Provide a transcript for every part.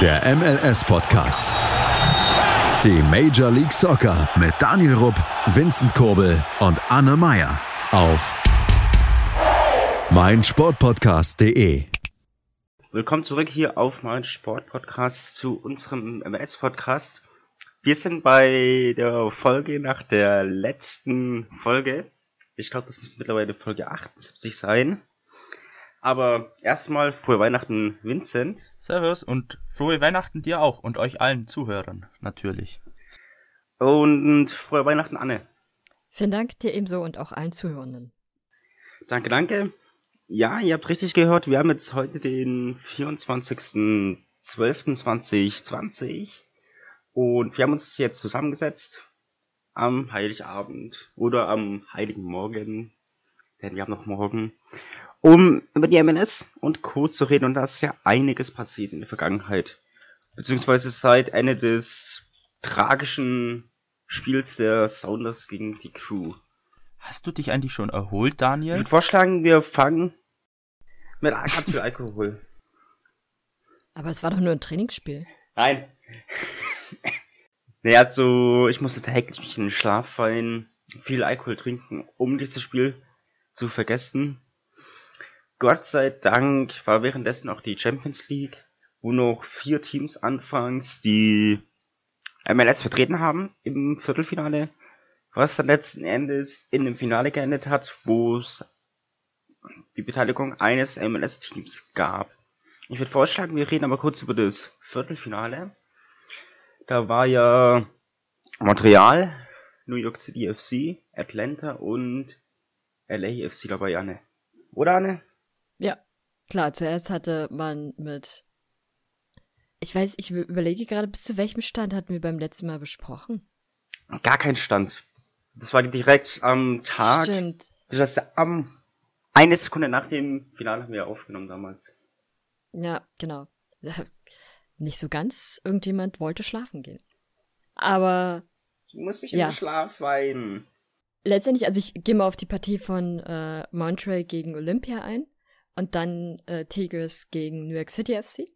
Der MLS-Podcast. Die Major League Soccer mit Daniel Rupp, Vincent Kurbel und Anne Meyer auf meinsportpodcast.de. Willkommen zurück hier auf mein Sportpodcast zu unserem MLS-Podcast. Wir sind bei der Folge nach der letzten Folge. Ich glaube, das müsste mittlerweile Folge 78 sein. Aber erstmal frohe Weihnachten, Vincent. Servus und frohe Weihnachten dir auch und euch allen Zuhörern, natürlich. Und frohe Weihnachten, Anne. Vielen Dank dir ebenso und auch allen Zuhörenden. Danke, danke. Ja, ihr habt richtig gehört, wir haben jetzt heute den 24.12.2020 und wir haben uns jetzt zusammengesetzt am Heiligabend oder am Heiligen Morgen, denn wir haben noch morgen, um über die MLS und Co. zu reden. Und da ist ja einiges passiert in der Vergangenheit. Beziehungsweise seit Ende des tragischen Spiels der Sounders gegen die Crew. Hast du dich eigentlich schon erholt, Daniel? Ich würde vorschlagen, wir fangen mit ganz viel Alkohol. Aber es war doch nur ein Trainingsspiel. Nein. naja, also ich musste täglich in den Schlaf fallen, viel Alkohol trinken, um dieses Spiel zu vergessen. Gott sei Dank war währenddessen auch die Champions League, wo noch vier Teams anfangs die MLS vertreten haben im Viertelfinale, was dann letzten Endes in dem Finale geendet hat, wo es die Beteiligung eines MLS-Teams gab. Ich würde vorschlagen, wir reden aber kurz über das Viertelfinale. Da war ja Montreal, New York City FC, Atlanta und LA FC dabei, Anne. Oder Anne? Ja, klar, zuerst hatte man mit. Ich weiß, ich überlege gerade, bis zu welchem Stand hatten wir beim letzten Mal besprochen? Gar kein Stand. Das war direkt am Tag. Stimmt. Das heißt, am eine Sekunde nach dem Finale haben wir aufgenommen damals. Ja, genau. Nicht so ganz. Irgendjemand wollte schlafen gehen. Aber. Du musst mich Ja. in den Schlaf weinen. letztendlich, also ich gehe mal auf die Partie von äh, Montreal gegen Olympia ein und dann äh, Tigers gegen New York City FC.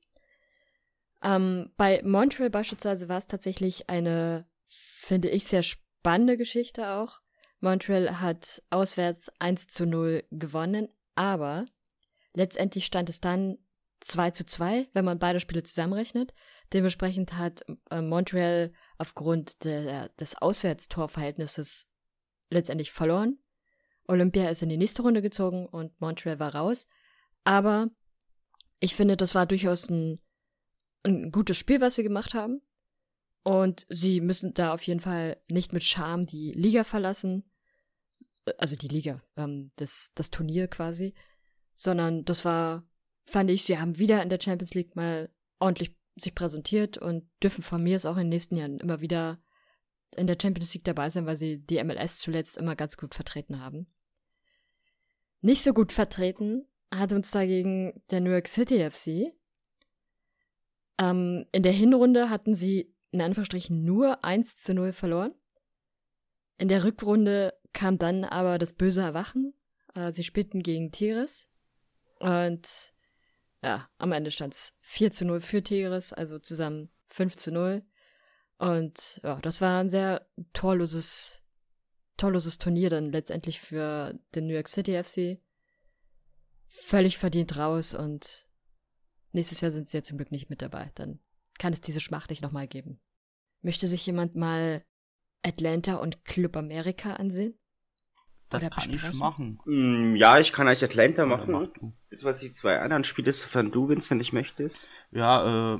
Ähm, bei Montreal beispielsweise war es tatsächlich eine, finde ich, sehr spannende Geschichte auch. Montreal hat auswärts 1 zu 0 gewonnen, aber letztendlich stand es dann 2 zu 2, wenn man beide Spiele zusammenrechnet. Dementsprechend hat äh, Montreal aufgrund der, des Auswärtstorverhältnisses letztendlich verloren. Olympia ist in die nächste Runde gezogen und Montreal war raus. Aber ich finde, das war durchaus ein, ein gutes Spiel, was sie gemacht haben. Und sie müssen da auf jeden Fall nicht mit Scham die Liga verlassen. Also die Liga, ähm, das, das Turnier quasi. Sondern das war, fand ich, sie haben wieder in der Champions League mal ordentlich sich präsentiert und dürfen von mir es auch in den nächsten Jahren immer wieder in der Champions League dabei sein, weil sie die MLS zuletzt immer ganz gut vertreten haben. Nicht so gut vertreten hat uns dagegen der New York City FC. Ähm, in der Hinrunde hatten sie in Anführungsstrichen nur 1 zu 0 verloren. In der Rückrunde kam dann aber das böse Erwachen. Äh, sie spielten gegen Tigres. Und ja, am Ende stand es 4 zu 0 für Tigres, also zusammen 5 zu 0. Und ja, das war ein sehr torloses, torloses Turnier dann letztendlich für den New York City FC. Völlig verdient raus und nächstes Jahr sind sie ja zum Glück nicht mit dabei. Dann kann es diese Schmacht nicht nochmal geben. Möchte sich jemand mal Atlanta und Club America ansehen? Das Oder kann ich besprechen? machen. Mm, Ja, ich kann euch Atlanta machen. mach du. Jetzt was die zwei anderen Spiele, sofern du, Vincent, nicht möchtest. Ja, äh,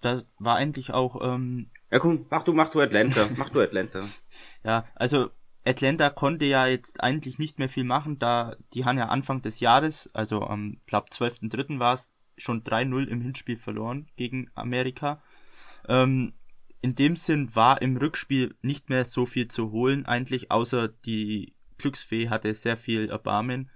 das war eigentlich auch, ähm, Ja, komm, mach du, mach du Atlanta. mach du Atlanta. ja, also Atlanta konnte ja jetzt eigentlich nicht mehr viel machen, da die haben ja Anfang des Jahres, also am, glaub, 12.3. war es, schon 3-0 im Hinspiel verloren gegen Amerika. Ähm, in dem Sinn war im Rückspiel nicht mehr so viel zu holen, eigentlich, außer die Glücksfee hatte sehr viel Erbarmen.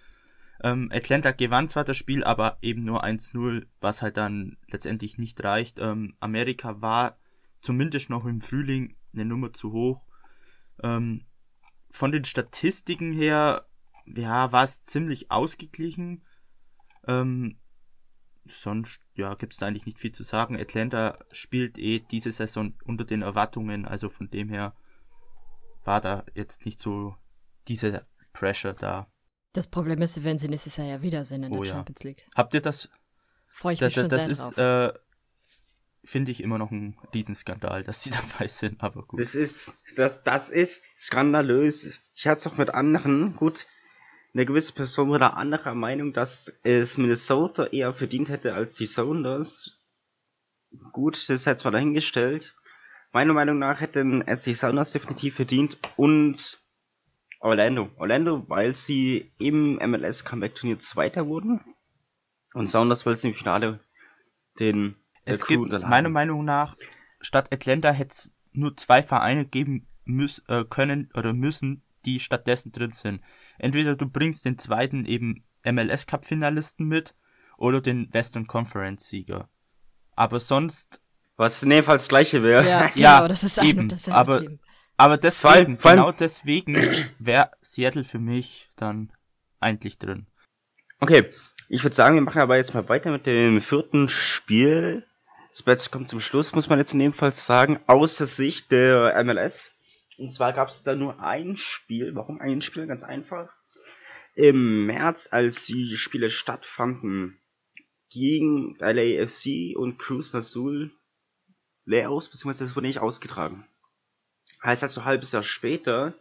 Ähm, Atlanta gewann zwar das Spiel, aber eben nur 1-0, was halt dann letztendlich nicht reicht. Ähm, Amerika war zumindest noch im Frühling eine Nummer zu hoch. Ähm, von den Statistiken her, ja, war es ziemlich ausgeglichen. Ähm, sonst, ja, gibt es da eigentlich nicht viel zu sagen. Atlanta spielt eh diese Saison unter den Erwartungen, also von dem her war da jetzt nicht so diese Pressure da. Das Problem ist, wenn sie nächstes Jahr ja wieder sind in Oh der. Champions League. Habt ihr das? Freue ich Das, mich schon das sehr ist, drauf. äh, finde ich immer noch ein Riesenskandal, dass die dabei sind, aber gut. Das ist, das, das ist skandalös. Ich hatte es auch mit anderen, gut, eine gewisse Person war da anderer Meinung, dass es Minnesota eher verdient hätte als die Sounders. Gut, das ist jetzt mal dahingestellt. Meiner Meinung nach hätten es die Sounders definitiv verdient und Orlando. Orlando, weil sie im MLS Comeback Turnier Zweiter wurden und Sounders, weil sie im Finale den Es gibt, meiner Meinung nach, statt Atlanta hätte es nur zwei Vereine geben müß, äh, können oder müssen, die stattdessen drin sind. Entweder du bringst den zweiten eben MLS Cup Finalisten mit oder den Western Conference Sieger. Aber sonst, Was in dem Fall das gleiche wäre. ja, genau, ja, das ist ein eben, und dasselbe aber- Team. aber deswegen, vor allem- genau deswegen wäre Seattle für mich dann eigentlich drin. Okay, ich würde sagen, wir machen aber jetzt mal weiter mit dem vierten Spiel. Das Bett kommt zum Schluss, muss man jetzt in dem Fall sagen, aus der Sicht der MLS. Und zwar gab es da nur ein Spiel. Warum ein Spiel? Ganz einfach. Im März, als die Spiele stattfanden, gegen LAFC und Cruz Azul leer aus, beziehungsweise das wurde nicht ausgetragen. Heißt also, ein halbes Jahr später,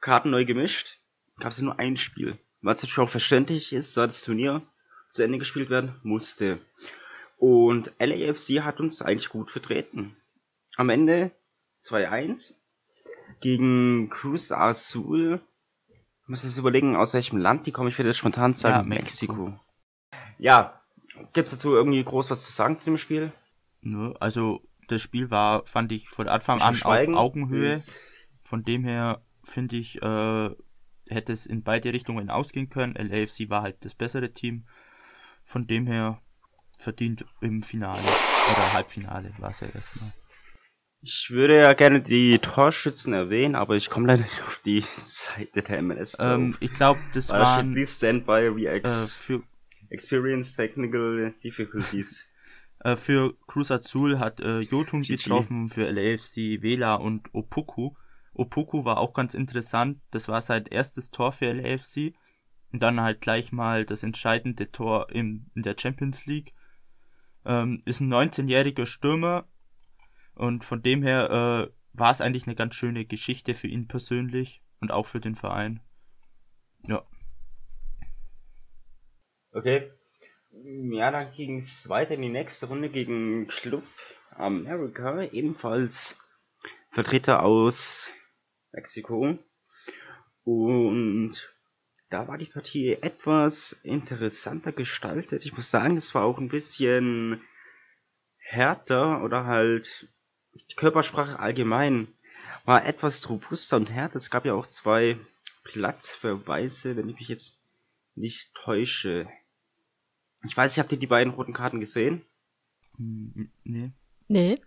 Karten neu gemischt, gab es nur ein Spiel. Was natürlich auch verständlich ist, da das Turnier zu Ende gespielt werden musste. Und LAFC hat uns eigentlich gut vertreten. Am Ende 2-1 gegen Cruz Azul. Ich muss jetzt überlegen, aus welchem Land die kommen. Ich werde jetzt spontan sagen, Ja, Mexiko. Mexiko. Ja, gibt es dazu irgendwie groß was zu sagen zu dem Spiel? Ne? Also das Spiel war, fand ich von Anfang Bisschen an Schweigen? auf Augenhöhe. Von dem her finde ich, äh, hätte es in beide Richtungen ausgehen können. LAFC war halt das bessere Team. Von dem her verdient im Finale oder Halbfinale war es ja erstmal. Ich würde ja gerne die Torschützen erwähnen, aber ich komme leider nicht auf die Seite der MLS. Ähm, ich glaube, das steht, waren please stand by äh, Reacts. für Experience Technical Difficulties. Äh, für Cruz Azul hat äh, Jotun GG. getroffen, für LAFC Vela und Opoku. Opoku war auch ganz interessant. Das war sein erstes Tor für LAFC. Und dann halt gleich mal das entscheidende Tor in, in der Champions League. Ähm, ist ein 19-jähriger Stürmer. Und von dem her äh, war es eigentlich eine ganz schöne Geschichte für ihn persönlich und auch für den Verein. Ja. Okay. Ja, dann ging es weiter in die nächste Runde gegen Club America, ebenfalls Vertreter aus Mexiko. Und da war die Partie etwas interessanter gestaltet. Ich muss sagen, es war auch ein bisschen härter oder halt die Körpersprache allgemein war etwas robuster und härter. Es gab ja auch zwei Platzverweise, wenn ich mich jetzt nicht täusche. Ich weiß nicht, habt ihr die beiden roten Karten gesehen? Hm, Nee. Nee,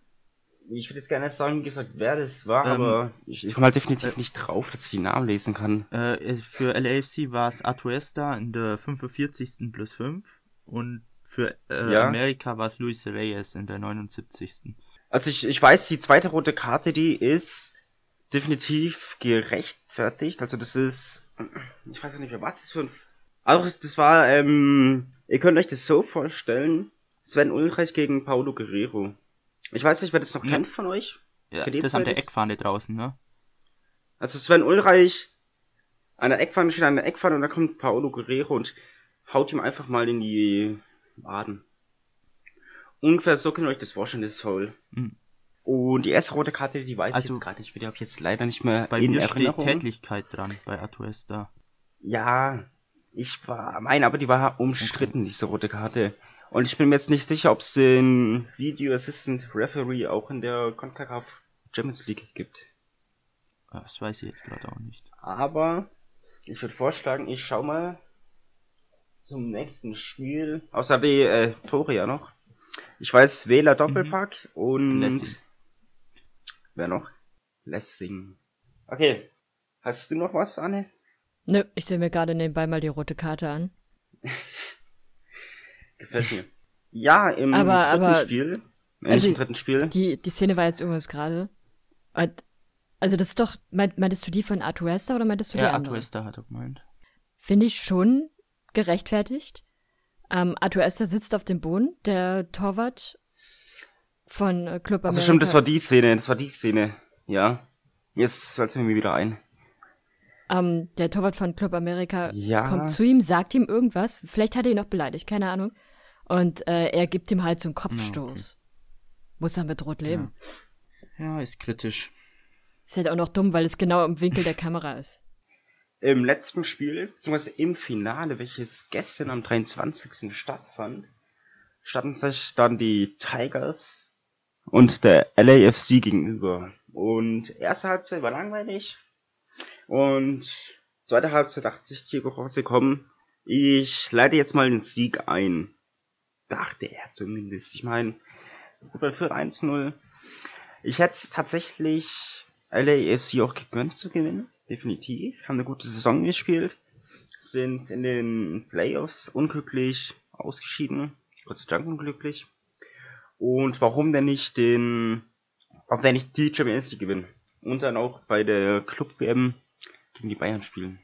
Ich würde jetzt gerne sagen, wie gesagt, wer das war, Ähm, aber ich, ich komme halt definitiv nicht drauf, dass ich die Namen lesen kann. Äh, für LAFC war es Atuesta in der 45. plus 5 und für äh, Ja. Amerika war es Luis Reyes in der 79. Also ich, ich weiß, die zweite rote Karte, die ist definitiv gerechtfertigt. Also das ist, ich weiß gar nicht mehr, was das für ein... Auch das war, ähm, ihr könnt euch das so vorstellen, Sven Ulreich gegen Paulo Guerrero. Ich weiß nicht, wer das noch Ja. kennt von euch. Ja, das an der Eckfahne draußen, ne? Also Sven Ulreich an der Eckpfanne steht an der Eckpfanne und da kommt Paolo Guerrero und haut ihm einfach mal in die Waden. Ungefähr so könnt ihr euch das vorstellen, das Foul. Mhm. Und die erste rote Karte, die weiß ich Also- jetzt gerade nicht, die habe ich jetzt leider nicht mehr Bei in mir steht Erinnerung. Tätlichkeit dran bei Atuesta. Ja, ich war, meine, aber die war umstritten, diese rote Karte. Und ich bin mir jetzt nicht sicher, ob es den Video Assistant Referee auch in der CONCACAF Champions League gibt. Ah, Das weiß ich jetzt gerade auch nicht. Aber ich würde vorschlagen, ich schau mal zum nächsten Spiel. Außer die äh, Tore ja noch. Ich weiß, Wähler Doppelpack und. Lessing. Wer noch? Lessing. Okay. Hast du noch was, Anne? nö, ich sehe mir gerade nebenbei mal die rote Karte an. Gefällt mir. Ja, im Aber- dritten aber- Spiel, äh, also, im dritten Spiel, Die, die Szene war jetzt irgendwas gerade. Also das ist doch, meint, meintest du die von Atuesta oder meintest du die Ja, andere? Atuesta hat er gemeint. Finde ich schon gerechtfertigt. Ähm, Atuesta sitzt auf dem Boden, der Torwart von äh, Club America. also stimmt, das war die Szene, das war die Szene, ja. Jetzt fällt mir wieder ein. Ähm, der Torwart von Club America Ja. kommt zu ihm, sagt ihm irgendwas. Vielleicht hat er ihn noch beleidigt, keine Ahnung. Und äh, er gibt ihm halt so einen Kopfstoß. Muss er mit rot leben. Ja, ist kritisch. Ist halt auch noch dumm, weil es genau im Winkel der Kamera ist. Im letzten Spiel, beziehungsweise im Finale, welches gestern am 23. stattfand, standen sich dann die Tigers und der LAFC gegenüber. Und erste Halbzeit war langweilig. Und zweite Halbzeit dachte sich Diego Rossi, komm, ich leite jetzt mal den Sieg ein. Dachte er zumindest. Ich meine, Gruppe für 1-0. Ich hätte es tatsächlich LAFC auch gegönnt zu gewinnen. Definitiv. Haben eine gute Saison gespielt. Sind in den Playoffs unglücklich ausgeschieden. Gott sei Dank unglücklich. Und warum denn nicht den, warum denn nicht die Champions League gewinnen? Und dann auch bei der Club WM gegen die Bayern spielen.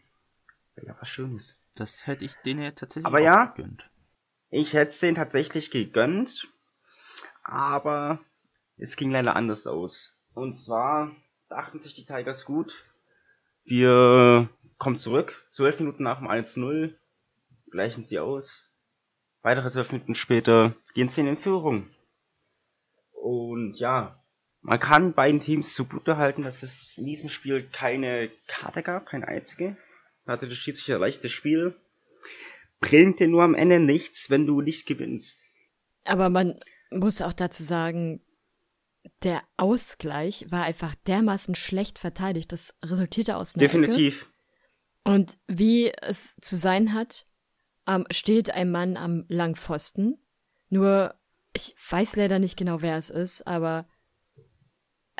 Wäre ja was Schönes. Das hätte ich denen ja tatsächlich Aber ja. gegönnt. Ich hätte es denen tatsächlich gegönnt, aber es ging leider anders aus. Und zwar dachten sich die Tigers gut, wir kommen zurück, zwölf Minuten nach dem 1-0, gleichen sie aus. Weitere zwölf Minuten später gehen sie in Führung. Und ja, man kann beiden Teams zugute halten, dass es in diesem Spiel keine Karte gab, keine einzige. Da hatte der Schiedsrichter leichtes Spiel bringt dir nur am Ende nichts, wenn du nicht gewinnst. Aber man muss auch dazu sagen, der Ausgleich war einfach dermaßen schlecht verteidigt. Das resultierte aus einer Ecke. Definitiv. Und wie es zu sein hat, ähm, steht ein Mann am Langpfosten. Nur, ich weiß leider nicht genau, wer es ist, aber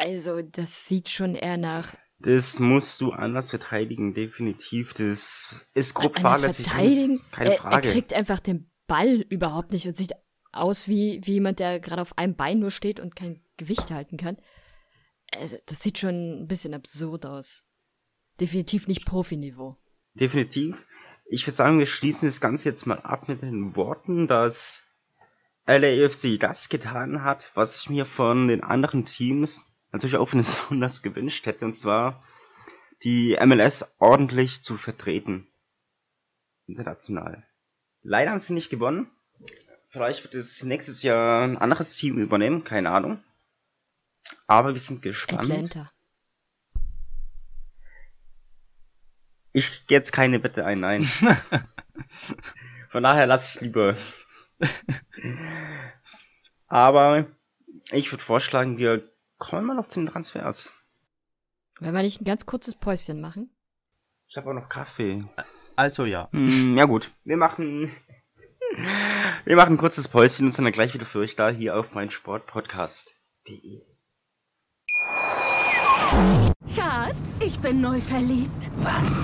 also, das sieht schon eher nach Das musst du anders verteidigen, definitiv. Das ist grob fahrlässig. verteidigen. Keine er, er Frage. kriegt einfach den Ball überhaupt nicht und sieht aus wie, wie jemand, der gerade auf einem Bein nur steht und kein Gewicht halten kann. Also, das sieht schon ein bisschen absurd aus. Definitiv nicht Profiniveau. Definitiv. Ich würde sagen, wir schließen das Ganze jetzt mal ab mit den Worten, dass LAFC das getan hat, was ich mir von den anderen Teams natürlich auch besonders gewünscht hätte, und zwar die MLS ordentlich zu vertreten. International. Leider haben sie nicht gewonnen. Vielleicht wird es nächstes Jahr ein anderes Team übernehmen, keine Ahnung. Aber wir sind gespannt. Atlanta. Ich gehe jetzt keine Bitte ein, nein. Von daher lasse ich lieber. Aber ich würde vorschlagen, wir kommen mal noch zu den Transfers. Wenn wir nicht ein ganz kurzes Päuschen machen. Ich habe auch noch Kaffee. Also ja. Hm, ja gut, wir machen wir machen ein kurzes Päuschen und sind dann gleich wieder für euch da hier auf mein Sportpodcast.de. Schatz, ich bin neu verliebt. Was?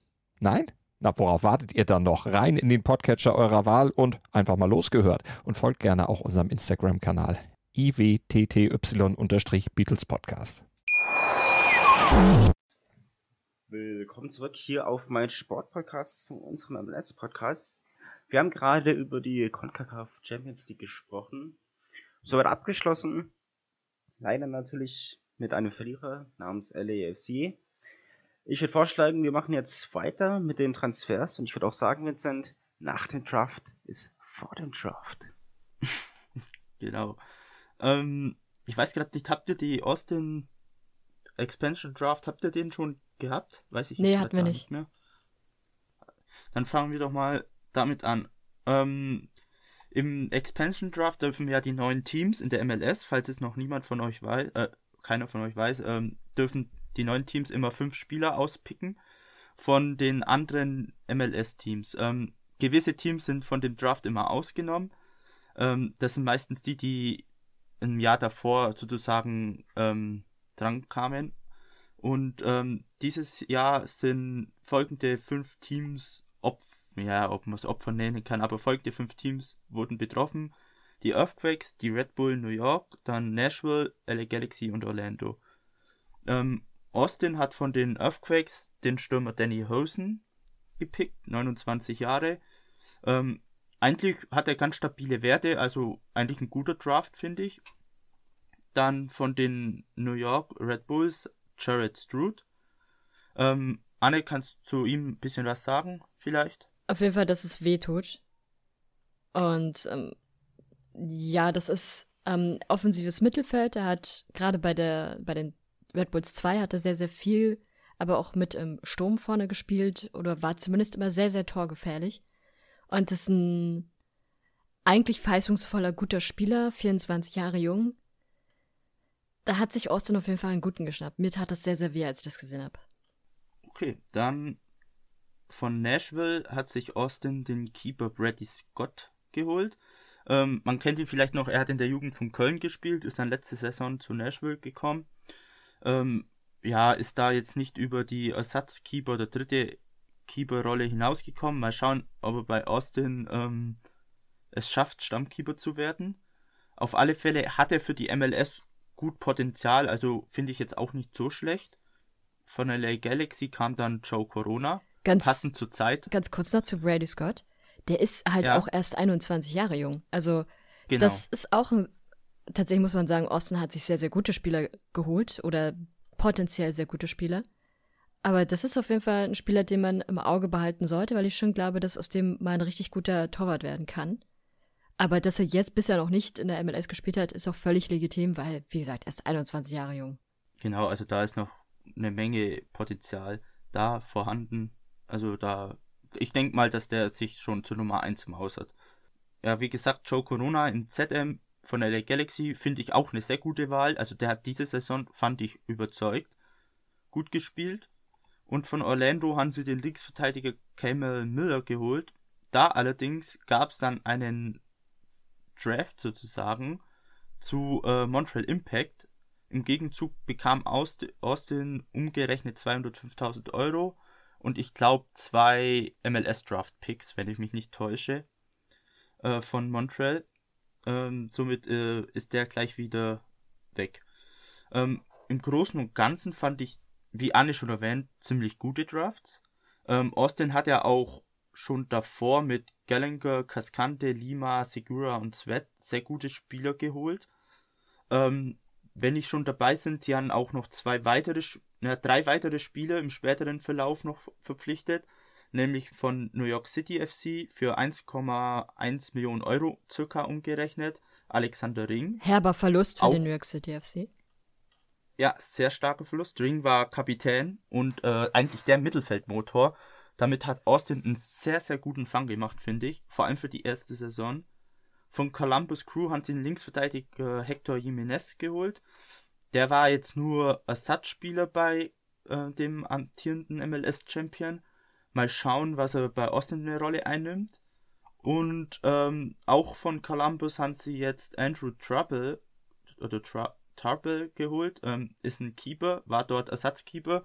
Nein? Na, worauf wartet ihr dann noch? Rein in den Podcatcher eurer Wahl und einfach mal losgehört. Und folgt gerne auch unserem Instagram-Kanal iwtty-Beatles Podcast. Willkommen zurück hier auf mein Sportpodcast, zu unserem MLS-Podcast. Wir haben gerade über die CONCACAF Champions League gesprochen. Soweit abgeschlossen. Leider natürlich mit einem Verlierer namens LAFC. Ich würde vorschlagen, wir machen jetzt weiter mit den Transfers und ich würde auch sagen, Vincent, nach dem Draft ist vor dem Draft. Genau. Ähm, ich weiß gerade nicht, habt ihr die Austin Expansion Draft, habt ihr den schon gehabt? Weiß ich Nee, hatten wir gar nicht. mehr. Dann fangen wir doch mal damit an. Ähm, Im Expansion Draft dürfen ja die neuen Teams in der MLS, falls es noch niemand von euch weiß, äh, keiner von euch weiß, ähm, dürfen die neuen Teams immer fünf Spieler auspicken von den anderen MLS-Teams. Ähm, gewisse Teams sind von dem Draft immer ausgenommen. Ähm, das sind meistens die, die im Jahr davor sozusagen ähm, dran kamen. Und ähm, dieses Jahr sind folgende fünf Teams Opfer ja, ob man es Opfer nennen kann, aber folgende fünf Teams wurden betroffen. Die Earthquakes, die Red Bull New York, dann Nashville, LA Galaxy und Orlando. Ähm, Austin hat von den Earthquakes den Stürmer Danny Hosen gepickt, 29 Jahre. Ähm, eigentlich hat er ganz stabile Werte, also eigentlich ein guter Draft, finde ich. Dann von den New York Red Bulls Jared Stroud. Ähm, Anne, kannst du zu ihm ein bisschen was sagen, vielleicht? Auf jeden Fall, dass es weh tut. Und ähm, ja, das ist ähm, offensives Mittelfeld. Er hat gerade bei der bei den Red Bulls 2 hat er sehr, sehr viel, aber auch mit im Sturm vorne gespielt oder war zumindest immer sehr, sehr torgefährlich. Und ist ein eigentlich verheißungsvoller, guter Spieler, 24 Jahre jung. Da hat sich Austin auf jeden Fall einen guten geschnappt. Mir tat das sehr, sehr weh, als ich das gesehen habe. Okay, dann von Nashville hat sich Austin den Keeper Brady Scott geholt. Ähm, man kennt ihn vielleicht noch, er hat in der Jugend von Köln gespielt, ist dann letzte Saison zu Nashville gekommen. Ähm, ja, ist da jetzt nicht über die Ersatzkeeper oder dritte Keeper-Rolle hinausgekommen. Mal schauen, ob er bei Austin ähm, es schafft, Stammkeeper zu werden. Auf alle Fälle hat er für die MLS gut Potenzial, also finde ich jetzt auch nicht so schlecht. Von LA Galaxy kam dann Joe Corona ganz, passend zur Zeit. Ganz kurz noch zu Brady Scott. Der ist halt ja. auch erst 21 Jahre jung. Also genau. das ist auch ein, tatsächlich muss man sagen, Austin hat sich sehr, sehr gute Spieler geholt oder potenziell sehr gute Spieler. Aber das ist auf jeden Fall ein Spieler, den man im Auge behalten sollte, weil ich schon glaube, dass aus dem mal ein richtig guter Torwart werden kann. Aber dass er jetzt bisher noch nicht in der MLS gespielt hat, ist auch völlig legitim, weil, wie gesagt, erst 21 Jahre jung. Genau, also da ist noch eine Menge Potenzial da vorhanden. Also da, ich denke mal, dass der sich schon zur Nummer 1 im Haus hat. Ja, wie gesagt, Joe Corona in ZM von der Galaxy finde ich auch eine sehr gute Wahl. Also der hat diese Saison, fand ich, überzeugt. Gut gespielt. Und von Orlando haben sie den Linksverteidiger Camel Miller geholt. Da allerdings gab es dann einen Draft sozusagen zu äh, Montreal Impact. Im Gegenzug bekam Austin umgerechnet 205.000 Euro und ich glaube zwei MLS Draft Picks, wenn ich mich nicht täusche, äh, von Montreal. Ähm, somit äh, ist der gleich wieder weg. Ähm, Im Großen und Ganzen fand ich, wie Anne schon erwähnt, ziemlich gute Drafts. Ähm, Austin hat ja auch schon davor mit Gallagher, Cascante, Lima, Segura und Sweat sehr gute Spieler geholt. Ähm, wenn ich schon dabei sind, sie haben auch noch zwei weitere ja, drei weitere Spieler im späteren Verlauf noch verpflichtet, nämlich von New York City FC für 1,1 Millionen Euro circa umgerechnet. Alexander Ring. Herber Verlust für auch, den New York City FC. Ja, sehr starker Verlust. Ring war Kapitän und äh, eigentlich der Mittelfeldmotor. Damit hat Austin einen sehr, sehr guten Fang gemacht, finde ich. Vor allem für die erste Saison. Von Columbus Crew haben sie den Linksverteidiger Hector Jimenez geholt. Der war jetzt nur Ersatzspieler bei äh, dem amtierenden MLS-Champion. Mal schauen, was er bei Austin eine Rolle einnimmt. Und ähm, auch von Columbus haben sie jetzt Andrew Trouble oder Tra Tarble geholt. Ähm, ist ein Keeper, war dort Ersatzkeeper.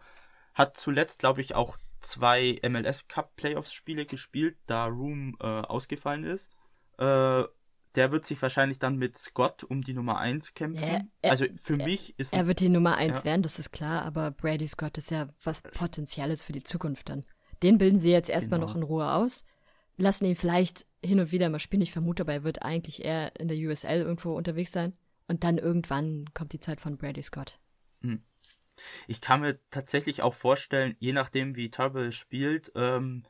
Hat zuletzt, glaube ich, auch zwei MLS Cup Playoffs Spiele gespielt, da Room äh, ausgefallen ist. Äh, der wird sich wahrscheinlich dann mit Scott um die Nummer 1 kämpfen. Ja, er, also für er, mich ist. Er wird die Nummer 1 ja. werden, das ist klar, aber Brady Scott ist ja was Potenzielles für die Zukunft dann. Den bilden sie jetzt erstmal genau. noch in Ruhe aus, lassen ihn vielleicht hin und wieder mal spielen. Ich vermute aber, er wird eigentlich eher in der USL irgendwo unterwegs sein. Und dann irgendwann kommt die Zeit von Brady Scott. Hm. Ich kann mir tatsächlich auch vorstellen, je nachdem wie Tarbell spielt, ähm,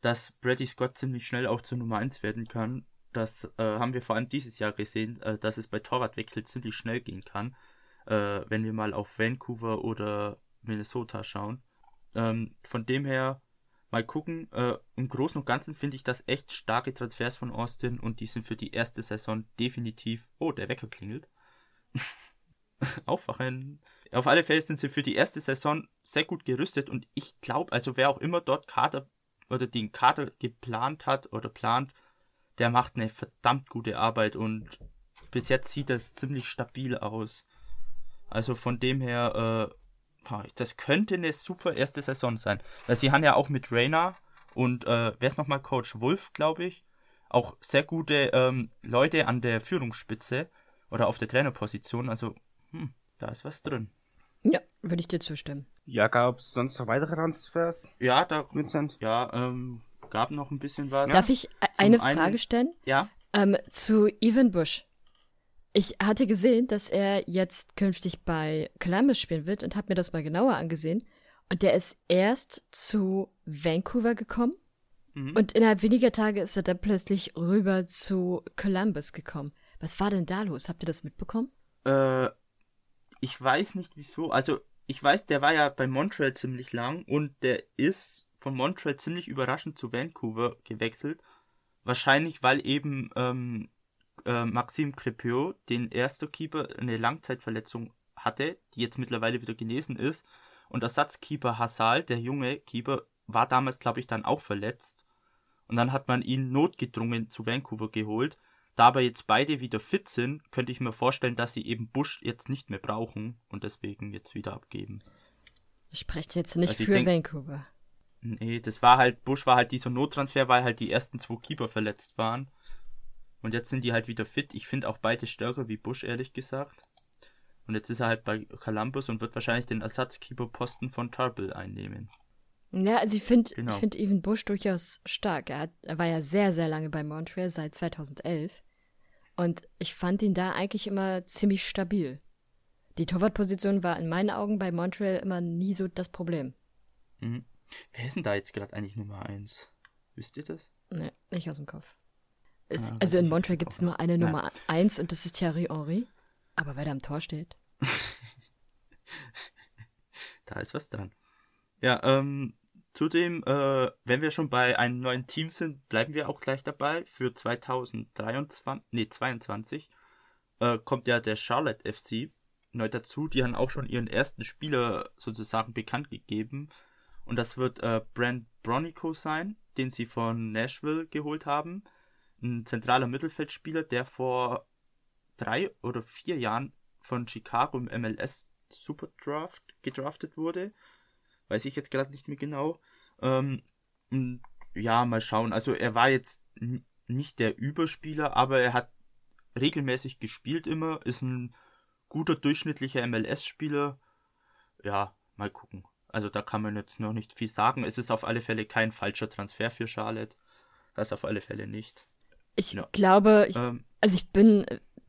dass Brady Scott ziemlich schnell auch zur Nummer 1 werden kann das äh, haben wir vor allem dieses Jahr gesehen, äh, dass es bei Torwartwechsel ziemlich schnell gehen kann. Äh, wenn wir mal auf Vancouver oder Minnesota schauen. Ähm, von dem her mal gucken. Äh, Im Großen und Ganzen finde ich das echt starke Transfers von Austin und die sind für die erste Saison definitiv. Oh, der Wecker klingelt. Aufwachen. Auf alle Fälle sind sie für die erste Saison sehr gut gerüstet und ich glaube, also wer auch immer dort Kader oder den Kader geplant hat oder plant, der macht eine verdammt gute Arbeit und bis jetzt sieht das ziemlich stabil aus. Also von dem her, äh, das könnte eine super erste Saison sein. Weil sie haben ja auch mit Rainer und äh, wer ist nochmal Coach Wolf, glaube ich, auch sehr gute ähm, Leute an der Führungsspitze oder auf der Trainerposition. Also, hm, da ist was drin. Ja, würde ich dir zustimmen. Ja, gab es sonst noch weitere Transfers? Ja, da Vincent? ja, ähm, gab noch ein bisschen was. Darf ich e- eine einen- Frage stellen? Ja, Ähm, zu Evan Bush. Ich hatte gesehen, dass er jetzt künftig bei Columbus spielen wird und habe mir das mal genauer angesehen. Und der ist erst zu Vancouver gekommen Mhm. und innerhalb weniger Tage ist er dann plötzlich rüber zu Columbus gekommen. Was war denn da los? Habt ihr das mitbekommen? Äh, ich weiß nicht wieso. Also, ich weiß, der war ja bei Montreal ziemlich lang und der ist von Montreal ziemlich überraschend zu Vancouver gewechselt. Wahrscheinlich, weil eben ähm, äh, Maxime Crepeau, den erster Keeper, eine Langzeitverletzung hatte, die jetzt mittlerweile wieder genesen ist. Und Ersatzkeeper Hassal, der junge Keeper, war damals, glaube ich, dann auch verletzt. Und dann hat man ihn notgedrungen zu Vancouver geholt. Da aber jetzt beide wieder fit sind, könnte ich mir vorstellen, dass sie eben Bush jetzt nicht mehr brauchen und deswegen jetzt wieder abgeben. Sprecht jetzt nicht Also ich für denk- Vancouver. Nee, das war halt, Bush war halt dieser Nottransfer, weil halt die ersten zwei Keeper verletzt waren. Und jetzt sind die halt wieder fit. Ich finde auch beide stärker wie Bush, ehrlich gesagt. Und jetzt ist er halt bei Columbus und wird wahrscheinlich den Ersatzkeeper-Posten von Tarbell einnehmen. Ja, also ich finde Genau. ich finde Evan Bush durchaus stark. Er, hat, er war ja sehr, sehr lange bei Montreal, seit 2011. Und ich fand ihn da eigentlich immer ziemlich stabil. Die Torwartposition war in meinen Augen bei Montreal immer nie so das Problem. Mhm. Wer ist denn da jetzt gerade eigentlich Nummer 1? Wisst ihr das? Nee, nicht aus dem Kopf. Es, Ah, weiß also in Montreal gibt es nur eine. Nummer eins und das ist Thierry Henry. Aber wer da am Tor steht? Da ist was dran. Ja, ähm, zudem, äh, wenn wir schon bei einem neuen Team sind, bleiben wir auch gleich dabei. Für 2023, nee, 22, äh, kommt ja der Charlotte FC neu dazu. Die haben auch schon ihren ersten Spieler sozusagen bekannt gegeben. Und das wird äh, Brand Bronico sein, den sie von Nashville geholt haben. Ein zentraler Mittelfeldspieler, der vor drei oder vier Jahren von Chicago im MLS Superdraft gedraftet wurde. Weiß ich jetzt gerade nicht mehr genau. Ähm, ja, mal schauen. Also er war jetzt nicht der Überspieler, aber er hat regelmäßig gespielt immer, ist ein guter durchschnittlicher MLS-Spieler. Ja, mal gucken. Also da kann man jetzt noch nicht viel sagen. Es ist auf alle Fälle kein falscher Transfer für Charlotte. Das auf alle Fälle nicht. Ich Ja. glaube, ich, Ähm, also ich bin,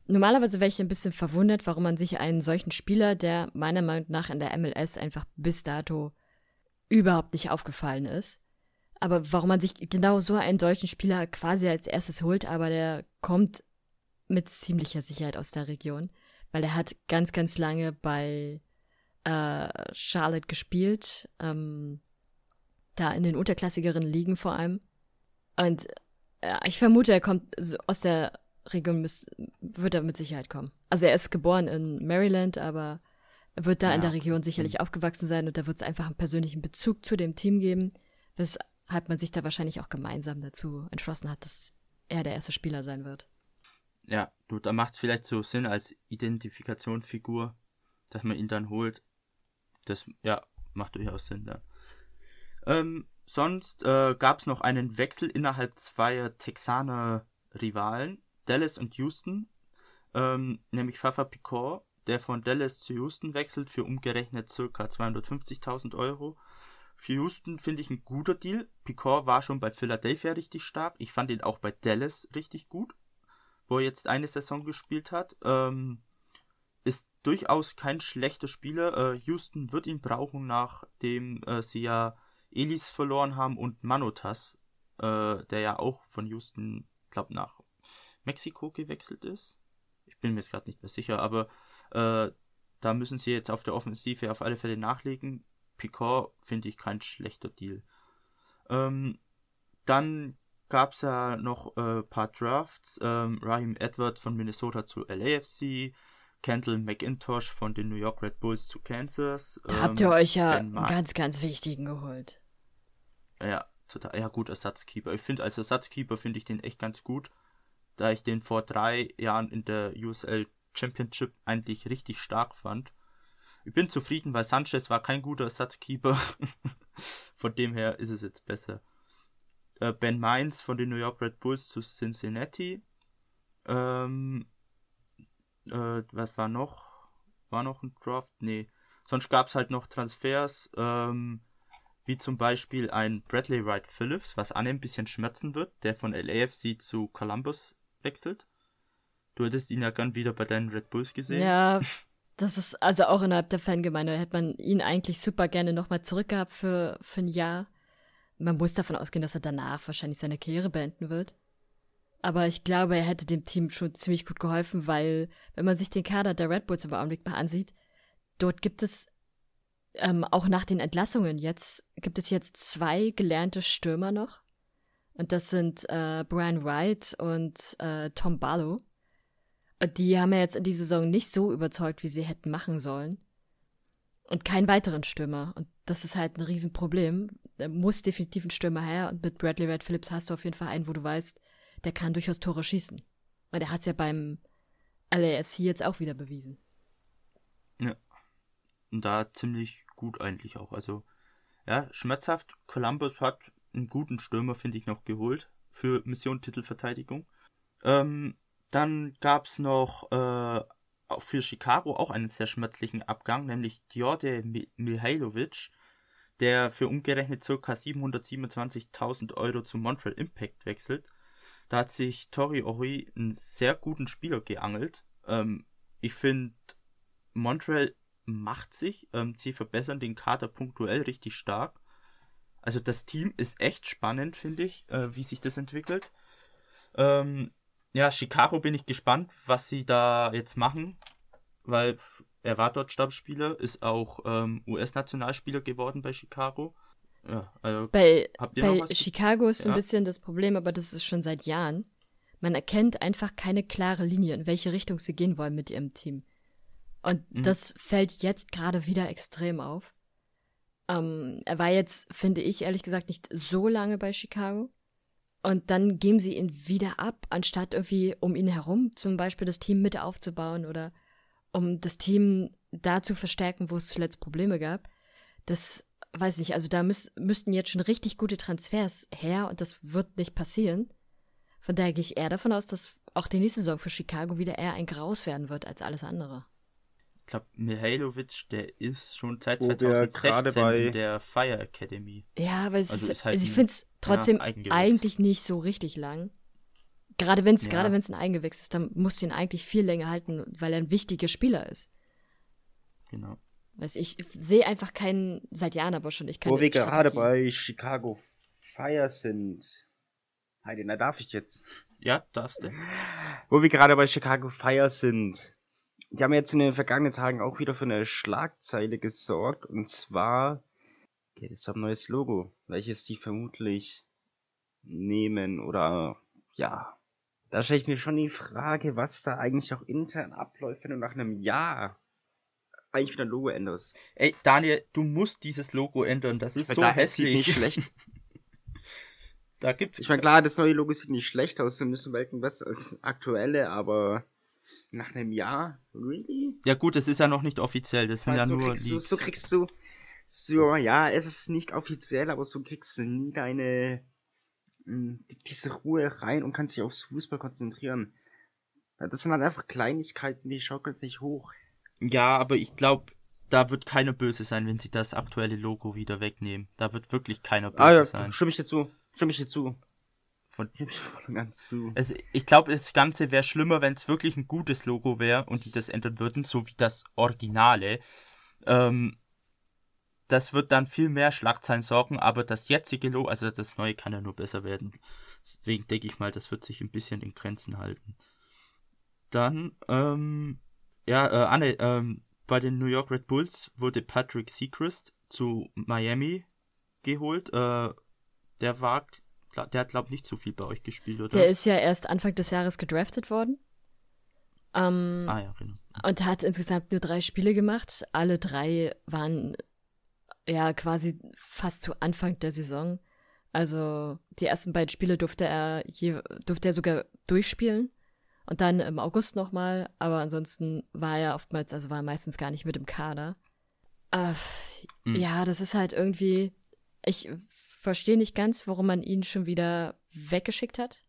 normalerweise wäre ich ein bisschen verwundert, warum man sich einen solchen Spieler, der meiner Meinung nach in der MLS einfach bis dato überhaupt nicht aufgefallen ist, aber warum man sich genau so einen solchen Spieler quasi als erstes holt, aber der kommt mit ziemlicher Sicherheit aus der Region, weil er hat ganz, ganz lange bei äh, Charlotte gespielt, ähm, da in den unterklassigeren Ligen vor allem. Und ja, ich vermute, er kommt aus der Region, müß, wird er mit Sicherheit kommen. Also er ist geboren in Maryland, aber er wird da Ja, in der. Region sicherlich aufgewachsen sein und da wird es einfach einen persönlichen Bezug zu dem Team geben, weshalb man sich da wahrscheinlich auch gemeinsam dazu entschlossen hat, dass er der erste Spieler sein wird. Ja, du, da macht vielleicht so Sinn als Identifikationsfigur, dass man ihn dann holt. Das, ja, macht durchaus Sinn dann. Ähm, sonst äh, gab es noch einen Wechsel innerhalb zweier Texaner Rivalen, Dallas und Houston, ähm, nämlich Fafa Picor, der von Dallas zu Houston wechselt für umgerechnet ca. 250.000 Euro. Für Houston finde ich ein guter Deal. Picor war schon bei Philadelphia richtig stark. Ich fand ihn auch bei Dallas richtig gut wo er jetzt eine Saison gespielt hat. Ähm, durchaus kein schlechter Spieler. Äh, Houston wird ihn brauchen, nachdem äh, sie ja Elis verloren haben und Manotas, äh, der ja auch von Houston, glaube nach Mexiko gewechselt ist. Ich bin mir jetzt gerade nicht mehr sicher, aber äh, da müssen sie jetzt auf der Offensive auf alle Fälle nachlegen. Picard finde ich kein schlechter Deal. Ähm, dann gab es ja noch ein äh, paar Drafts. Ähm, Raheem Edwards von Minnesota zu LAFC, Kendall McIntosh von den New York Red Bulls zu Kansas. Da ähm, habt ihr euch ja einen ganz, ganz wichtigen geholt. Ja, total. Ja, gut, Ersatzkeeper. Ich finde, als Ersatzkeeper finde ich den echt ganz gut, da ich den vor drei Jahren in der USL Championship eigentlich richtig stark fand. Ich bin zufrieden, weil Sanchez war kein guter Ersatzkeeper. von dem her ist es jetzt besser. Äh, ben Mines von den New York Red Bulls zu Cincinnati. Ähm, äh, was war noch? War noch ein Draft? Nee. Sonst gab es halt noch Transfers, ähm, wie zum Beispiel ein Bradley Wright Phillips, was Anne ein bisschen schmerzen wird, der von LAFC zu Columbus wechselt. Du hättest ihn ja gern wieder bei deinen Red Bulls gesehen. Ja, das ist also auch innerhalb der Fangemeinde hätte man ihn eigentlich super gerne nochmal zurückgehabt für, für ein Jahr. Man muss davon ausgehen, dass er danach wahrscheinlich seine Karriere beenden wird. Aber ich glaube, er hätte dem Team schon ziemlich gut geholfen, weil, wenn man sich den Kader der Red Bulls im Augenblick mal ansieht, dort gibt es ähm, auch nach den Entlassungen jetzt, gibt es jetzt zwei gelernte Stürmer noch. Und das sind äh, Brian Wright und äh, Tom Barlow. Die haben ja jetzt in dieser Saison nicht so überzeugt, wie sie hätten machen sollen. Und keinen weiteren Stürmer. Und das ist halt ein Riesenproblem. Da muss definitiv ein Stürmer her. Und mit Bradley Red Phillips hast du auf jeden Fall einen, wo du weißt, der kann durchaus Tore schießen. Weil der hat es ja beim LAFC jetzt auch wieder bewiesen. Ja. Und da ziemlich gut eigentlich auch. Also, ja, schmerzhaft. Columbus hat einen guten Stürmer, finde ich, noch geholt für Mission Titelverteidigung. Ähm, dann gab es noch äh, für Chicago auch einen sehr schmerzlichen Abgang, nämlich Djorde Mihailovic, der für umgerechnet ca. 727.000 Euro zu Montreal Impact wechselt. Da hat sich Tori Ori einen sehr guten Spieler geangelt. Ähm, ich finde, Montreal macht sich. Ähm, sie verbessern den Kader punktuell richtig stark. Also das Team ist echt spannend, finde ich, äh, wie sich das entwickelt. Ähm, ja, Chicago bin ich gespannt, was sie da jetzt machen, weil er war dort Stabsspieler, ist auch ähm, US-Nationalspieler geworden bei Chicago. Ja, also bei bei Chicago ist ja. ein bisschen das Problem, aber das ist schon seit Jahren. Man erkennt einfach keine klare Linie, in welche Richtung sie gehen wollen mit ihrem Team. Und mhm. das fällt jetzt gerade wieder extrem auf. Ähm, er war jetzt, finde ich, ehrlich gesagt, nicht so lange bei Chicago. Und dann geben sie ihn wieder ab, anstatt irgendwie um ihn herum zum Beispiel das Team mit aufzubauen oder um das Team da zu verstärken, wo es zuletzt Probleme gab. Das weiß nicht, also da müß, müssten jetzt schon richtig gute Transfers her und das wird nicht passieren. Von daher gehe ich eher davon aus, dass auch die nächste Saison für Chicago wieder eher ein Graus werden wird als alles andere ich glaube, Mihailovic, der ist schon seit 2016 in der Fire Academy. Ja, aber es also ist, ist halt also ich finde es trotzdem ja, eigentlich nicht so richtig lang. Gerade wenn es ja. gerade wenn es ein Eigengewächs ist, dann musst du ihn eigentlich viel länger halten, weil er ein wichtiger Spieler ist. Genau. Weiß ich, ich sehe einfach keinen, seit Jahren aber schon, ich kann Wo wir gerade bei Chicago Fire sind. Heidi, na darf ich jetzt? Ja, darfst du. Wo wir gerade bei Chicago Fire sind die haben jetzt in den vergangenen Tagen auch wieder für eine Schlagzeile gesorgt. Und zwar geht es um ein neues Logo, welches die vermutlich nehmen oder ja. Da stelle ich mir schon die Frage, was da eigentlich auch intern abläuft, wenn du nach einem Jahr eigentlich wieder ein Logo änderst. Ey, Daniel, du musst dieses Logo ändern. Das ist so da hässlich. Nicht schlecht. da gibt's. Ich meine, klar, das neue Logo sieht nicht schlecht aus, ein bisschen besser als aktuelle, aber nach einem Jahr? Really? Ja gut, es ist ja noch nicht offiziell, das sind ja so nur Leaks. Du, so kriegst du, so, ja, es ist nicht offiziell, aber so kriegst du nie deine, hm, diese Ruhe rein und kannst dich aufs Fußball konzentrieren. Das sind halt einfach Kleinigkeiten, die schaukeln sich hoch. Ja, aber ich glaube, da wird keiner böse sein, wenn sie das aktuelle Logo wieder wegnehmen. Da wird wirklich keiner böse ah, ja, sein. Stimme ich dir zu. Stimme ich dir zu. Von, ganz zu. Also ich glaube, das Ganze wäre schlimmer, wenn es wirklich ein gutes Logo wäre und die das ändern würden, so wie das Originale. Ähm, das wird dann viel mehr Schlagzeilen sorgen, aber das jetzige Logo, also das neue kann ja nur besser werden. Deswegen denke ich mal, das wird sich ein bisschen in Grenzen halten. Dann, ähm, ja, äh, Anne, ähm, bei den New York Red Bulls wurde Patrick Seacrest zu Miami geholt. Äh, der war, der hat glaube nicht so viel bei euch gespielt, oder? Der ist ja erst Anfang des Jahres gedraftet worden. Ähm, ah ja, genau. Und hat insgesamt nur drei Spiele gemacht. Alle drei waren ja quasi fast zu Anfang der Saison. Also die ersten beiden Spiele durfte er je, durfte er sogar durchspielen und dann im August nochmal, aber ansonsten war er oftmals, also war er meistens gar nicht mit im Kader. Äh, mhm. Ja, das ist halt irgendwie, ich verstehe nicht ganz, warum man ihn schon wieder weggeschickt hat,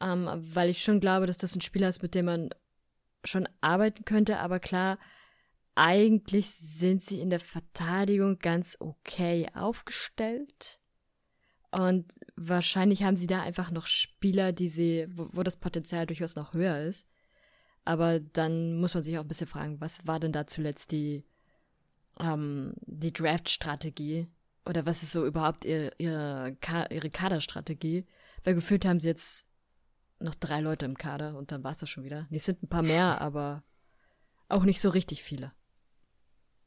ähm, weil ich schon glaube, dass das ein Spieler ist, mit dem man schon arbeiten könnte, aber klar, eigentlich sind sie in der Verteidigung ganz okay aufgestellt. Und wahrscheinlich haben sie da einfach noch Spieler, die sie, wo, wo, das Potenzial durchaus noch höher ist. Aber dann muss man sich auch ein bisschen fragen, was war denn da zuletzt die, ähm, die Draft-Strategie? Oder was ist so überhaupt ihr, ihr, ihre Kaderstrategie? Weil gefühlt haben sie jetzt noch drei Leute im Kader und dann war es das schon wieder. Nee, es sind ein paar mehr, aber auch nicht so richtig viele.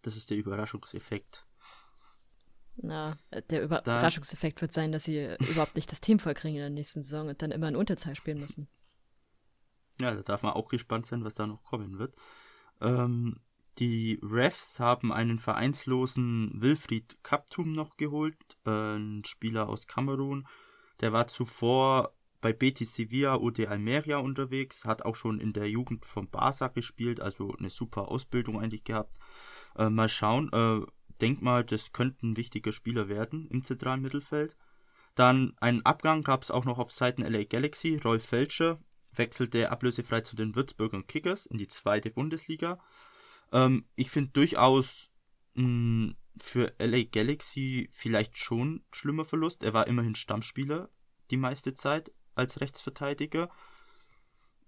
Das ist der Überraschungseffekt. Na, der Überraschungseffekt wird sein, dass sie überhaupt nicht das Team vollkriegen in der nächsten Saison und dann immer in Unterzahl spielen müssen. Ja, da darf man auch gespannt sein, was da noch kommen wird. Ähm, die Refs haben einen vereinslosen Wilfried Kaptum noch geholt, äh, ein Spieler aus Kamerun. Der war zuvor bei Betis Sevilla UD Almeria unterwegs, hat auch schon in der Jugend von Barca gespielt, also eine super Ausbildung eigentlich gehabt. Äh, mal schauen, äh, denk mal, das könnte ein wichtiger Spieler werden im zentralen Mittelfeld. Dann einen Abgang gab es auch noch auf Seiten LA Galaxy. Rolf Felscher wechselte ablösefrei zu den Würzburger Kickers in die zweite Bundesliga. Ähm, ich finde durchaus mh, hm, für LA Galaxy vielleicht schon schlimmer Verlust. Er war immerhin Stammspieler die meiste Zeit als Rechtsverteidiger.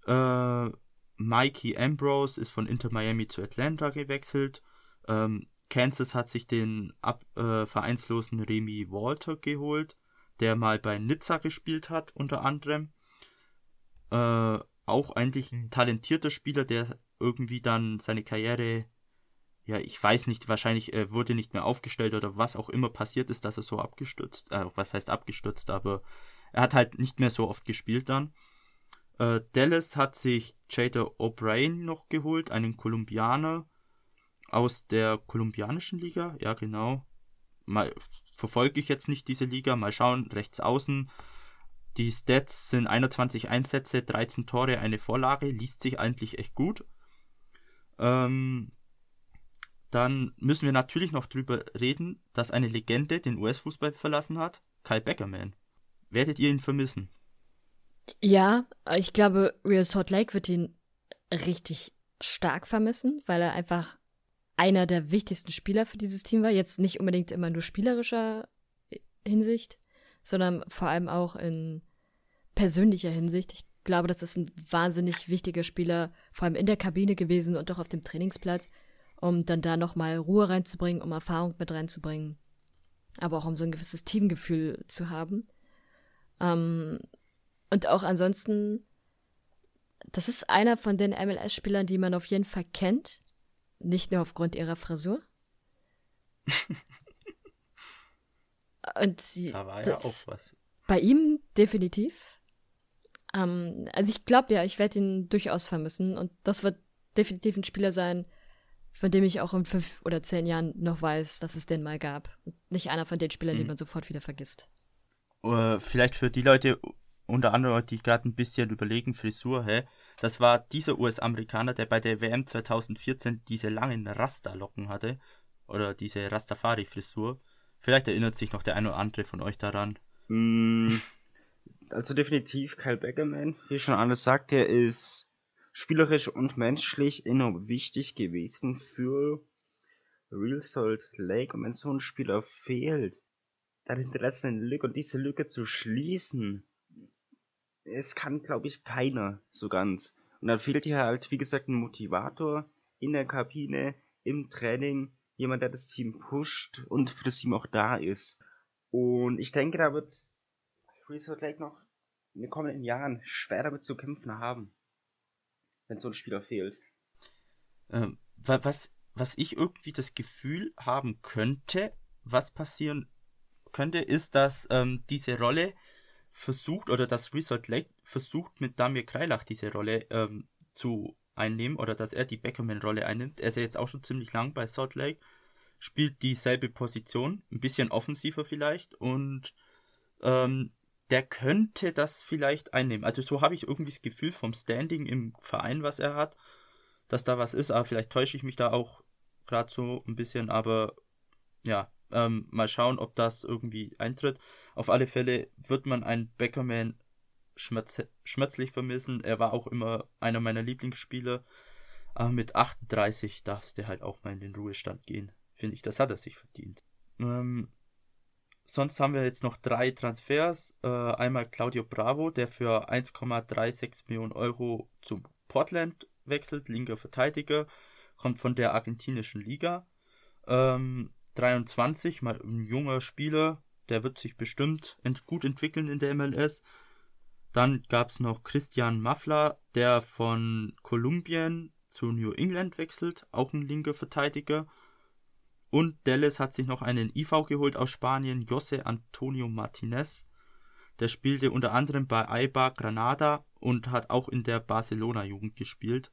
Äh, Mikey Ambrose ist von Inter Miami zu Atlanta gewechselt. Ähm, Kansas hat sich den ab, äh, vereinslosen Remy Walter geholt, der mal bei Nizza gespielt hat, unter anderem. Äh, auch eigentlich ein talentierter Spieler, der irgendwie dann seine Karriere, ja, ich weiß nicht, wahrscheinlich äh, wurde nicht mehr aufgestellt oder was auch immer passiert ist, dass er so abgestürzt, äh, was heißt abgestürzt, aber er hat halt nicht mehr so oft gespielt dann. Äh, Dallas hat sich Jada O'Brien noch geholt, einen Kolumbianer, aus der kolumbianischen Liga, ja genau. Mal verfolge ich jetzt nicht diese Liga, mal schauen, rechts außen. Die Stats sind 21 Einsätze, 13 Tore, eine Vorlage, liest sich eigentlich echt gut. Ähm, dann müssen wir natürlich noch drüber reden, dass eine Legende den US-Fußball verlassen hat, Kyle Beckerman. Werdet ihr ihn vermissen? Ja, ich glaube, Real Salt Lake wird ihn richtig stark vermissen, weil er einfach einer der wichtigsten Spieler für dieses Team war. Jetzt nicht unbedingt immer nur spielerischer Hinsicht, sondern vor allem auch in persönlicher Hinsicht. Ich glaube, das ist ein wahnsinnig wichtiger Spieler, vor allem in der Kabine gewesen und auch auf dem Trainingsplatz, um dann da nochmal Ruhe reinzubringen, um Erfahrung mit reinzubringen, aber auch um so ein gewisses Teamgefühl zu haben. Ähm, und auch ansonsten, das ist einer von den MLS-Spielern, die man auf jeden Fall kennt, nicht nur aufgrund ihrer Frisur. Und sie, da war ja auch was. Bei ihm definitiv. Ähm, also ich glaube ja, ich werde ihn durchaus vermissen und das wird definitiv ein Spieler sein, von dem ich auch in fünf oder zehn Jahren noch weiß, dass es den mal gab. nicht einer von den Spielern, mhm. die man sofort wieder vergisst. Oder vielleicht für die Leute unter anderem, die gerade ein bisschen überlegen, Frisur, hä? Das war dieser US-Amerikaner, der bei der WM 2014 diese langen Rasta-Locken hatte. Oder diese Rastafari-Frisur. Vielleicht erinnert sich noch der eine oder andere von euch daran. Mm, also definitiv Kyle Beckerman. Wie schon alles sagt, er ist spielerisch und menschlich enorm wichtig gewesen für Real Salt Lake. Und wenn so ein Spieler fehlt, dann hinterlässt eine Lücke und diese Lücke zu schließen, es kann, glaube ich, keiner so ganz. Und dann fehlt hier halt, wie gesagt, ein Motivator in der Kabine, im Training, jemand, der das Team pusht und für das Team auch da ist. Und ich denke, da wird Resort Lake noch in den kommenden Jahren schwer damit zu kämpfen haben, wenn so ein Spieler fehlt. Ähm, was, was ich irgendwie das Gefühl haben könnte, was passieren könnte, ist, dass ähm, diese Rolle versucht oder dass Resort Lake versucht mit Damir Kreilach diese Rolle ähm, zu einnehmen oder dass er die Beckerman-Rolle einnimmt. Er ist ja jetzt auch schon ziemlich lang bei Salt Lake, spielt dieselbe Position, ein bisschen offensiver vielleicht und ähm, der könnte das vielleicht einnehmen. Also so habe ich irgendwie das Gefühl vom Standing im Verein, was er hat, dass da was ist, aber vielleicht täusche ich mich da auch gerade so ein bisschen, aber ja, ähm, mal schauen, ob das irgendwie eintritt. Auf alle Fälle wird man einen Beckerman schmerz schmerzlich vermissen. Er war auch immer einer meiner Lieblingsspieler. Aber mit 38 darfst du halt auch mal in den Ruhestand gehen. Finde ich, das hat er sich verdient. Ähm, sonst haben wir jetzt noch drei Transfers. Äh, einmal Claudio Bravo, der für 1,36 Millionen Euro zum Portland wechselt, linker Verteidiger, kommt von der argentinischen Liga. Ähm, 23, mal ein junger Spieler, der wird sich bestimmt gut entwickeln in der MLS. Dann gab es noch Christian Maffler, der von Kolumbien zu New England wechselt, auch ein linker Verteidiger. Und Dallas hat sich noch einen IV geholt aus Spanien, Jose Antonio Martinez. Der spielte unter anderem bei Aiba Granada und hat auch in der Barcelona-Jugend gespielt.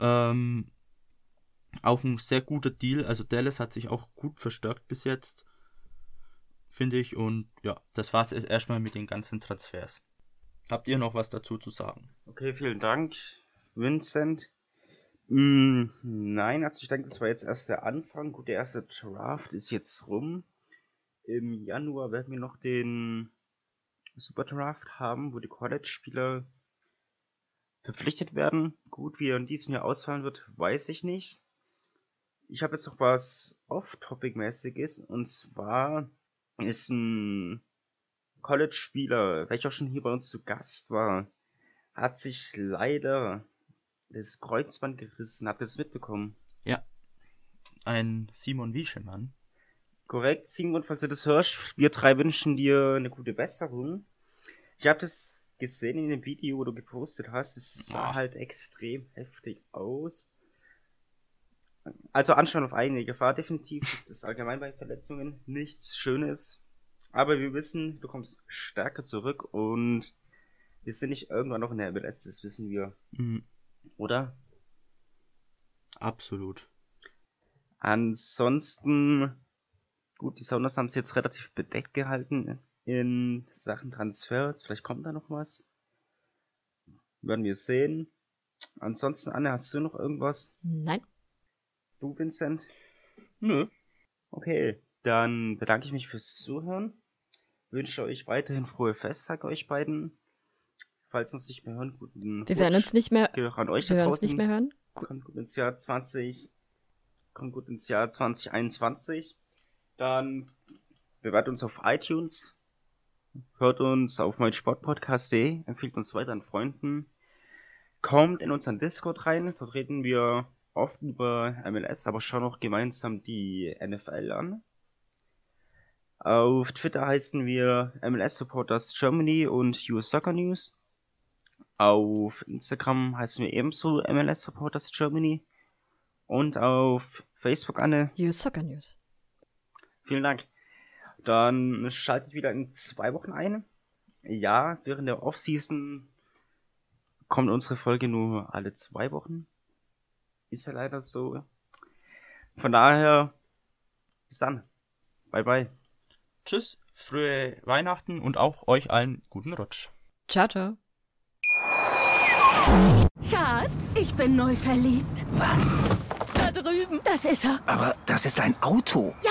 Ähm, auch ein sehr guter Deal. Also Dallas hat sich auch gut verstärkt bis jetzt, finde ich. Und ja, das war es erstmal mit den ganzen Transfers. Habt ihr noch was dazu zu sagen? Okay, vielen Dank, Vincent. Mm, nein, also ich denke, das war jetzt erst der Anfang. Gut, der erste Draft ist jetzt rum. Im Januar werden wir noch den Super Draft haben, wo die College-Spieler verpflichtet werden. Gut, wie er in diesem Jahr ausfallen wird, weiß ich nicht ich habe jetzt noch was off-topic-mäßiges und zwar ist ein College-Spieler, welcher schon hier bei uns zu Gast war, hat sich leider das Kreuzband gerissen. Habt ihr das mitbekommen? Ja. Ein Simon Wieschemann. Korrekt, Simon, falls du das hörst, wir drei wünschen dir eine gute Besserung. Ich habe das gesehen in dem Video, wo du gepostet hast. Es sah halt extrem heftig aus. Also anschauen auf eigene Gefahr definitiv. Das ist allgemein bei Verletzungen nichts Schönes. Aber wir wissen, du kommst stärker zurück und wir sind nicht irgendwann noch in der MLS, das wissen wir. Mhm. Oder? Absolut. Ansonsten, gut, die Sounders haben es jetzt relativ bedeckt gehalten in Sachen Transfers. Vielleicht kommt da noch was. Werden wir sehen. Ansonsten, Anne, hast du noch irgendwas? Nein. Du, Vincent? Nö. Okay, dann bedanke ich mich fürs Zuhören. Wünsche euch weiterhin frohe Festtage euch beiden. Falls uns nicht mehr hören, guten Wir werden uns nicht mehr, an euch wir werden uns nicht mehr hören. Kommt gut ins Jahr 20, kommt gut ins Jahr 2021. Dann bewertet uns auf iTunes, hört uns auf meinsportpodcast.de, empfiehlt uns weiter an Freunden, kommt in unseren Discord rein, vertreten wir oft über MLS, aber schauen auch gemeinsam die NFL an. Auf Twitter heißen wir MLS Supporters Germany und US Soccer News. Auf Instagram heißen wir ebenso MLS Supporters Germany. Und auf Facebook, Anne. US Soccer News. Vielen Dank. Dann schaltet wieder in zwei Wochen ein. Ja, während der Offseason kommt unsere Folge nur alle zwei Wochen. Ist ja leider so. Von daher, bis dann. Bye bye. Tschüss, frühe Weihnachten und auch euch allen guten Rutsch. Ciao, ciao. Schatz, ich bin neu verliebt. Was? Da drüben. Das ist er. Aber das ist ein Auto. Ja,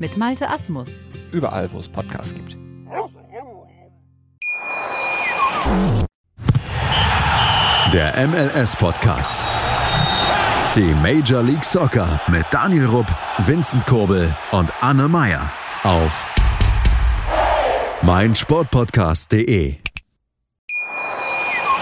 mit Malte Asmus. Überall, wo es Podcasts gibt. Der MLS-Podcast. Die Major League Soccer mit Daniel Rupp, Vincent Kurbel und Anne Meyer auf mein Sportpodcast.de.